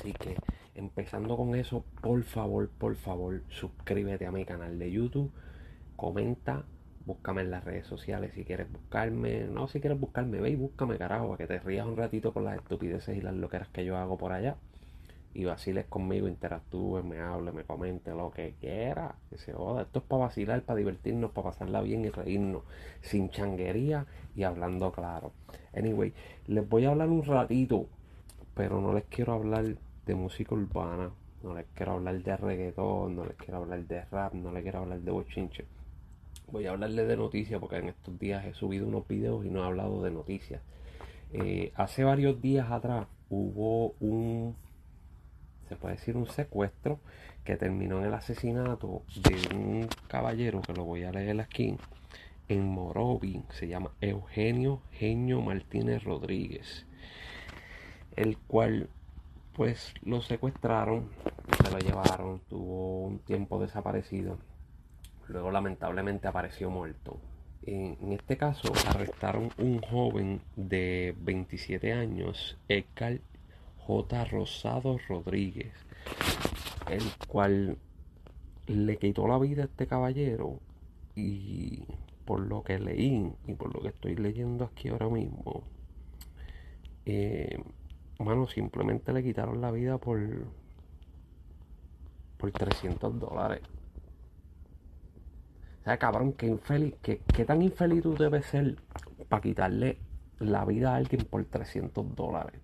Así que empezando con eso, por favor, por favor, suscríbete a mi canal de YouTube, comenta, búscame en las redes sociales si quieres buscarme. No, si quieres buscarme, ve y búscame, carajo, para que te rías un ratito con las estupideces y las loqueras que yo hago por allá. Y vaciles conmigo, interactúe, me hable, me comente, lo que quiera. Que se joda. Esto es para vacilar, para divertirnos, para pasarla bien y reírnos. Sin changuería y hablando claro. Anyway, les voy a hablar un ratito, pero no les quiero hablar de música urbana. No les quiero hablar de reggaetón, no les quiero hablar de rap, no les quiero hablar de bochinche voy a hablarle de noticias porque en estos días he subido unos videos y no he hablado de noticias. Eh, hace varios días atrás hubo un, se puede decir, un secuestro que terminó en el asesinato de un caballero que lo voy a leer aquí en Morovi, se llama Eugenio Genio Martínez Rodríguez, el cual pues lo secuestraron, se lo llevaron, tuvo un tiempo desaparecido luego lamentablemente apareció muerto. En, este caso arrestaron un joven de 27 años, Edgar J. Rosado Rodríguez, el cual le quitó la vida a este caballero y por lo que leí y por lo que estoy leyendo aquí ahora mismo, eh, bueno, simplemente le quitaron la vida por, por 300 dólares. O sea, cabrón, qué infeliz, qué, tan infeliz tú debes ser para quitarle la vida a alguien por 300 dólares.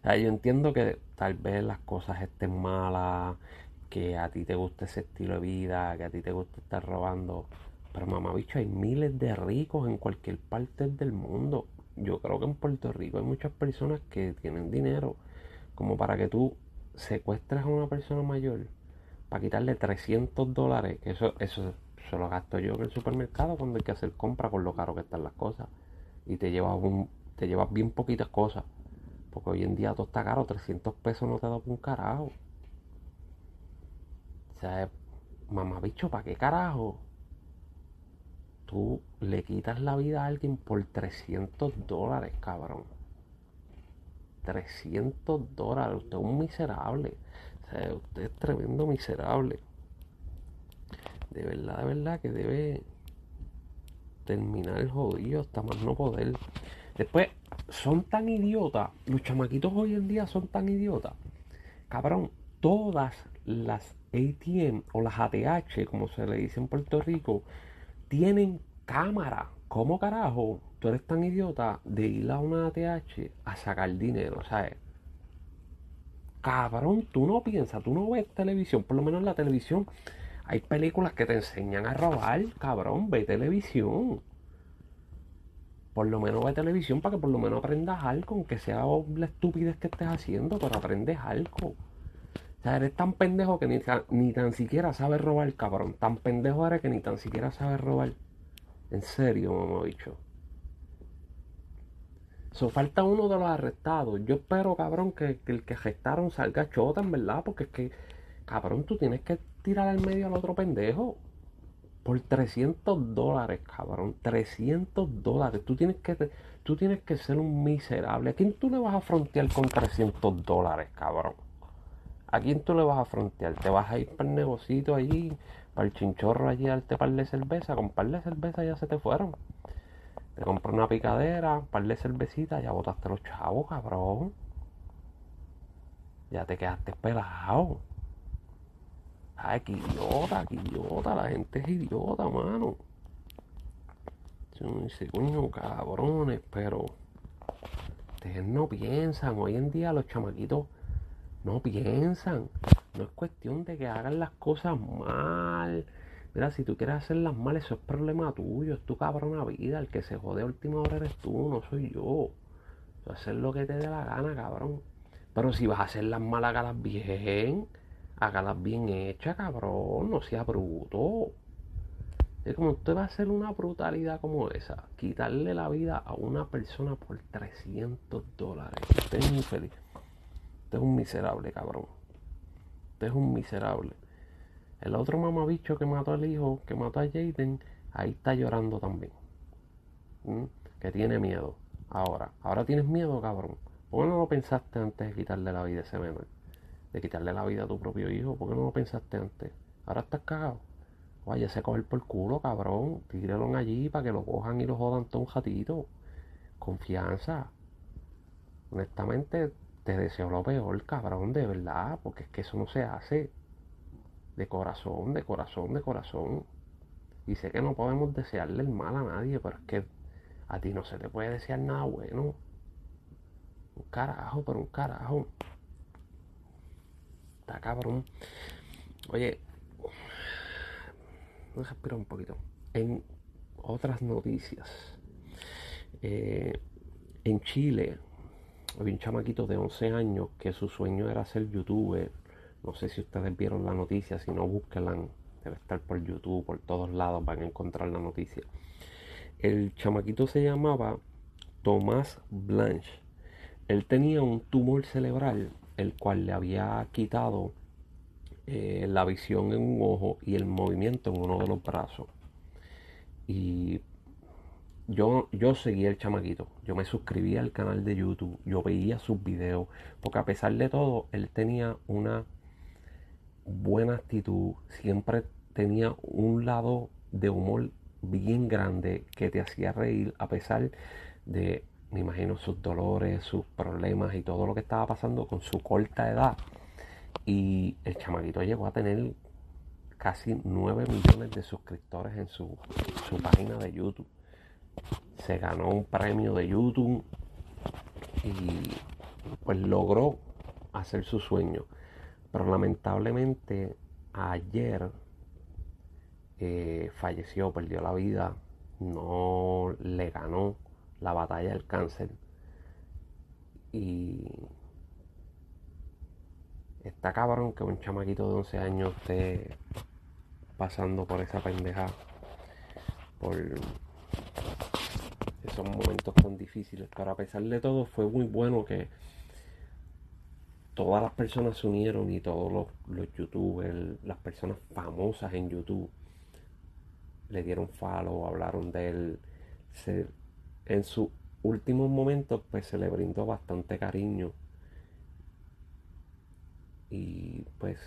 O sea, yo entiendo que tal vez las cosas estén malas, que a ti te guste ese estilo de vida, que a ti te guste estar robando. Pero mamá bicho, hay miles de ricos en cualquier parte del mundo. Yo creo que en Puerto Rico hay muchas personas que tienen dinero como para que tú secuestres a una persona mayor para quitarle 300 dólares, eso, eso se lo gasto yo en el supermercado cuando hay que hacer compra por lo caro que están las cosas. Y te llevas, un, te llevas bien poquitas cosas. Porque hoy en día todo está caro, 300 pesos no te da un carajo. O sea, mamá bicho, ¿para qué carajo? Tú le quitas la vida a alguien por 300 dólares, cabrón. 300 dólares, usted es un miserable usted es tremendo miserable. De verdad, de verdad que debe terminar el jodido hasta más no poder. Después, son tan idiotas. Los chamaquitos hoy en día son tan idiotas. Cabrón, todas las ATM o las ATH, como se le dice en Puerto Rico, tienen cámara. ¿Cómo carajo tú eres tan idiota de ir a una ATH a sacar dinero? ¿Sabes? cabrón, tú no piensas, tú no ves televisión, por lo menos en la televisión hay películas que te enseñan a robar, cabrón, ve televisión. Por lo menos ve televisión para que por lo menos aprendas algo, aunque sea la estupidez que estés haciendo, pero aprendes algo. O sea, eres tan pendejo que ni, ni tan siquiera sabes robar, cabrón. Tan pendejo eres que ni tan siquiera sabes robar. En serio, mamá dicho. So, falta uno de los arrestados. Yo espero, cabrón, que, el que arrestaron salga chota, en verdad, porque es que, cabrón, tú tienes que tirar al medio al otro pendejo. Por 300 dólares, cabrón. 300 dólares. Tú tienes que, tú tienes que ser un miserable. ¿A quién tú le vas a frontear con 300 dólares, cabrón? ¿A quién tú le vas a frontear? ¿Te vas a ir para el negocito allí, para el chinchorro allí, darte par de cerveza? Con par de cerveza ya se te fueron. Te compré una picadera, un par de cervecitas, ya botaste los chavos, cabrón. Ya te quedaste pelado. Ay, qué idiota, qué idiota. La gente es idiota, mano. Yo dice, coño, cabrones, pero ustedes no piensan. Hoy en día los chamaquitos no piensan. No es cuestión de que hagan las cosas mal Mira, si tú quieres hacerlas mal, eso es problema tuyo, es tu cabrona vida. El que se jode a última hora eres tú, no soy yo. Tú hacer lo que te dé la gana, cabrón. Pero si vas a hacerlas mal, hágalas bien. Hágalas bien hechas, cabrón. No sea bruto. Es como usted va a hacer una brutalidad como esa. Quitarle la vida a una persona por 300 dólares. Usted es infeliz. Es un miserable, cabrón. Usted es un miserable. El otro mamabicho que mató al hijo, que mató a Jaden, ahí está llorando también. Que tiene miedo. Ahora, ahora tienes miedo, cabrón. ¿Por qué no lo pensaste antes de quitarle la vida a ese menor? De quitarle la vida a tu propio hijo. ¿Por qué no lo pensaste antes? Ahora estás cagado. Vaya, se coger por culo, cabrón. Tírelo allí para que lo cojan y lo jodan todo un ratito. Confianza. Honestamente, te deseo lo peor, cabrón, de verdad. Porque es que eso no se hace. De corazón, de corazón, de corazón. Y sé que no podemos desearle el mal a nadie, pero es que a ti no se te puede desear nada bueno. Un carajo, pero un carajo. Está cabrón. Oye, voy a respirar un poquito. En otras noticias, eh, en Chile había un chamaquito de 11 años que su sueño era ser youtuber. No sé si ustedes vieron la noticia, si no, búsquenla. Debe estar por YouTube, por todos lados van a encontrar la noticia. El chamaquito se llamaba Tomás Blanche. Él tenía un tumor cerebral, el cual le había quitado eh, la visión en un ojo y el movimiento en uno de los brazos. Y yo, yo seguía el chamaquito, yo me suscribía al canal de YouTube, yo veía sus videos, porque a pesar de todo, él tenía una buena actitud, siempre tenía un lado de humor bien grande que te hacía reír a pesar de, me imagino, sus dolores, sus problemas y todo lo que estaba pasando con su corta edad. Y el chamaquito llegó a tener casi 9 millones de suscriptores en su, página de YouTube. Se ganó un premio de YouTube y pues logró hacer su sueño. Pero lamentablemente ayer eh, falleció, perdió la vida, no le ganó la batalla del cáncer. Y está cabrón que un chamaquito de 11 años esté pasando por esa pendeja, por esos momentos tan difíciles. Pero a pesar de todo, fue muy bueno que todas las personas se unieron y todos los, los youtubers, las personas famosas en YouTube, le dieron follow, hablaron de él. en sus últimos momentos, pues se le brindó bastante cariño y pues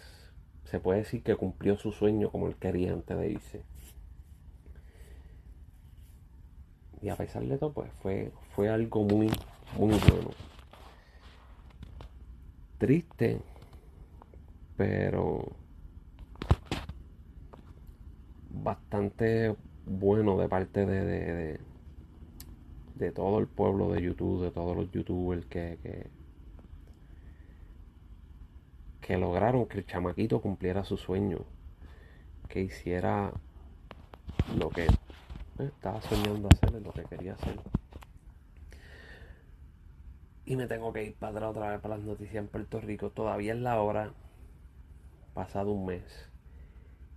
se puede decir que cumplió su sueño como él quería antes de irse. Y a pesar de todo, pues fue, fue algo muy, muy bueno. Triste, pero bastante bueno de parte de, de, de, todo el pueblo de YouTube, de todos los youtubers que, que, que lograron que el chamaquito cumpliera su sueño, que hiciera lo que estaba soñando hacer, lo que quería hacer. Y me tengo que ir para atrás otra vez para las noticias en Puerto Rico. Todavía es la hora, pasado un mes,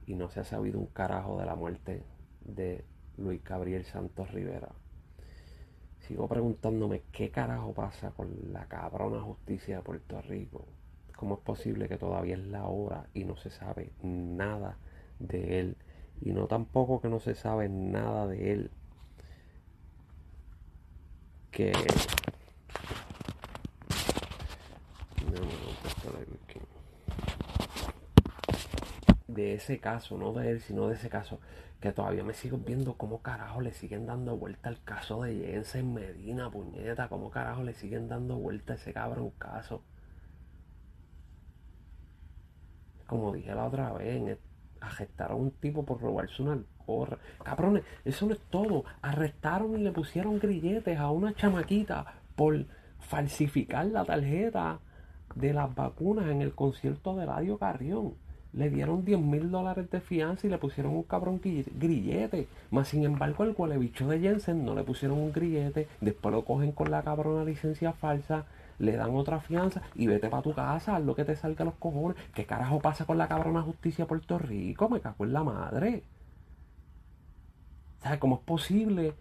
y no se ha sabido un carajo de la muerte de Luis Gabriel Santos Rivera. Sigo preguntándome qué carajo pasa con la cabrona justicia de Puerto Rico. ¿Cómo es posible que todavía es la hora y no se sabe nada de él? Y no tampoco que no se sabe nada de él. Que... de ese caso, no de él, sino de ese caso, que todavía me sigo viendo cómo carajo le siguen dando vuelta al caso de Jensen Medina, puñeta, cómo carajo le siguen dando vuelta a ese cabrón caso. como dije la otra vez, arrestaron a un tipo por robarse una gorra. Cabrones, eso no es todo. Arrestaron y le pusieron grilletes a una chamaquita por falsificar la tarjeta de las vacunas en el concierto de Radio Carrión. Le dieron 10 mil dólares de fianza y le pusieron un cabrón grillete. Más sin embargo, cual bicho de Jensen no le pusieron un grillete. Después lo cogen con la cabrona licencia falsa le dan otra fianza y vete para tu casa, haz lo que te salga a los cojones. ¿Qué carajo pasa con la cabrona justicia de Puerto Rico? Me cago en la madre. ¿Sabes cómo es posible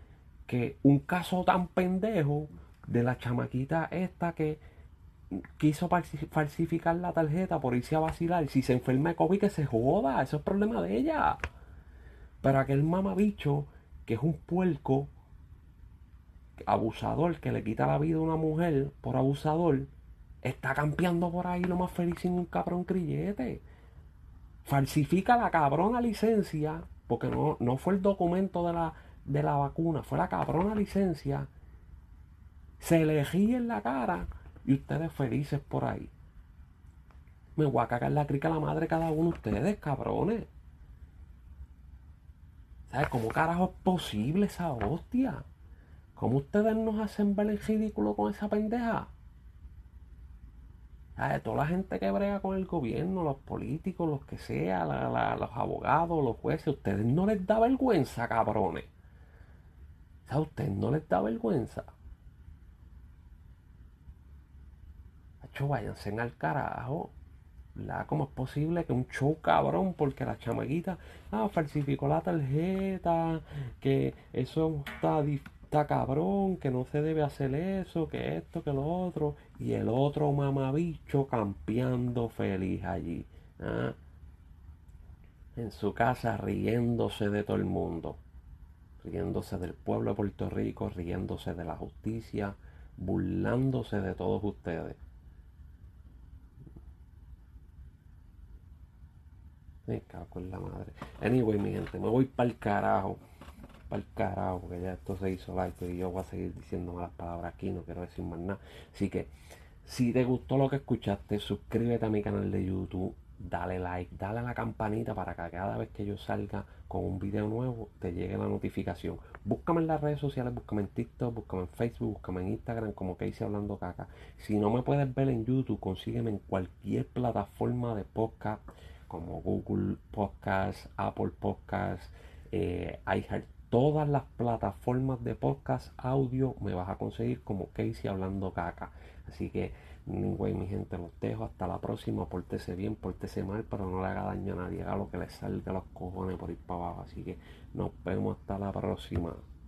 que un caso tan pendejo de la chamaquita esta que quiso falsificar la tarjeta por irse a vacilar, si se enferma de COVID que se joda, eso es problema de ella. Pero aquel mamabicho que es un puerco abusador que le quita la vida a una mujer por abusador está campeando por ahí lo más feliz sin un cabrón grillete. Falsifica la cabrona licencia, porque no, no fue el documento de la, de la vacuna, fue la cabrona licencia. Se le ríe en la cara y ustedes felices por ahí. Me voy a cagar la crica a la madre cada uno de ustedes, cabrones. ¿Sabes cómo carajo es posible esa hostia? ¿Cómo ustedes nos hacen ver el ridículo con esa pendeja? Toda la gente que brega con el gobierno, los políticos, los que sea, los abogados, los jueces, ¿a ustedes no les da vergüenza, cabrones. ¿A ustedes no les da vergüenza? Hacho, váyanse al carajo. ¿Cómo es posible que un show cabrón, porque la chamaguita ah, falsificó la tarjeta, que eso está, está cabrón, que no se debe hacer eso, que esto, que lo otro, y el otro mamabicho campeando feliz allí, ¿ah? en su casa riéndose de todo el mundo, riéndose del pueblo de Puerto Rico, riéndose de la justicia, burlándose de todos ustedes. Me cago en la madre. Anyway, mi gente, me voy para el carajo. Para el carajo, porque ya esto se hizo like y yo voy a seguir diciendo malas palabras aquí, no quiero decir más nada. Así que, si te gustó lo que escuchaste, suscríbete a mi canal de YouTube, dale like, dale a la campanita para que cada vez que yo salga con un video nuevo te llegue la notificación. Búscame en las redes sociales, búscame en TikTok, búscame en Facebook, búscame en Instagram como que hice hablando caca. Si no me puedes ver en YouTube, consígueme en cualquier plataforma de podcast como Google Podcast, Apple Podcast, eh, iHeart, todas las plataformas de podcast audio me vas a conseguir como Casey hablando caca. Así que, güey, mi gente, los dejo. Hasta la próxima. Pórtese bien, pórtese mal, pero no le haga daño a nadie. Haga lo que le salga los cojones por ir para abajo. Así que nos vemos hasta la próxima.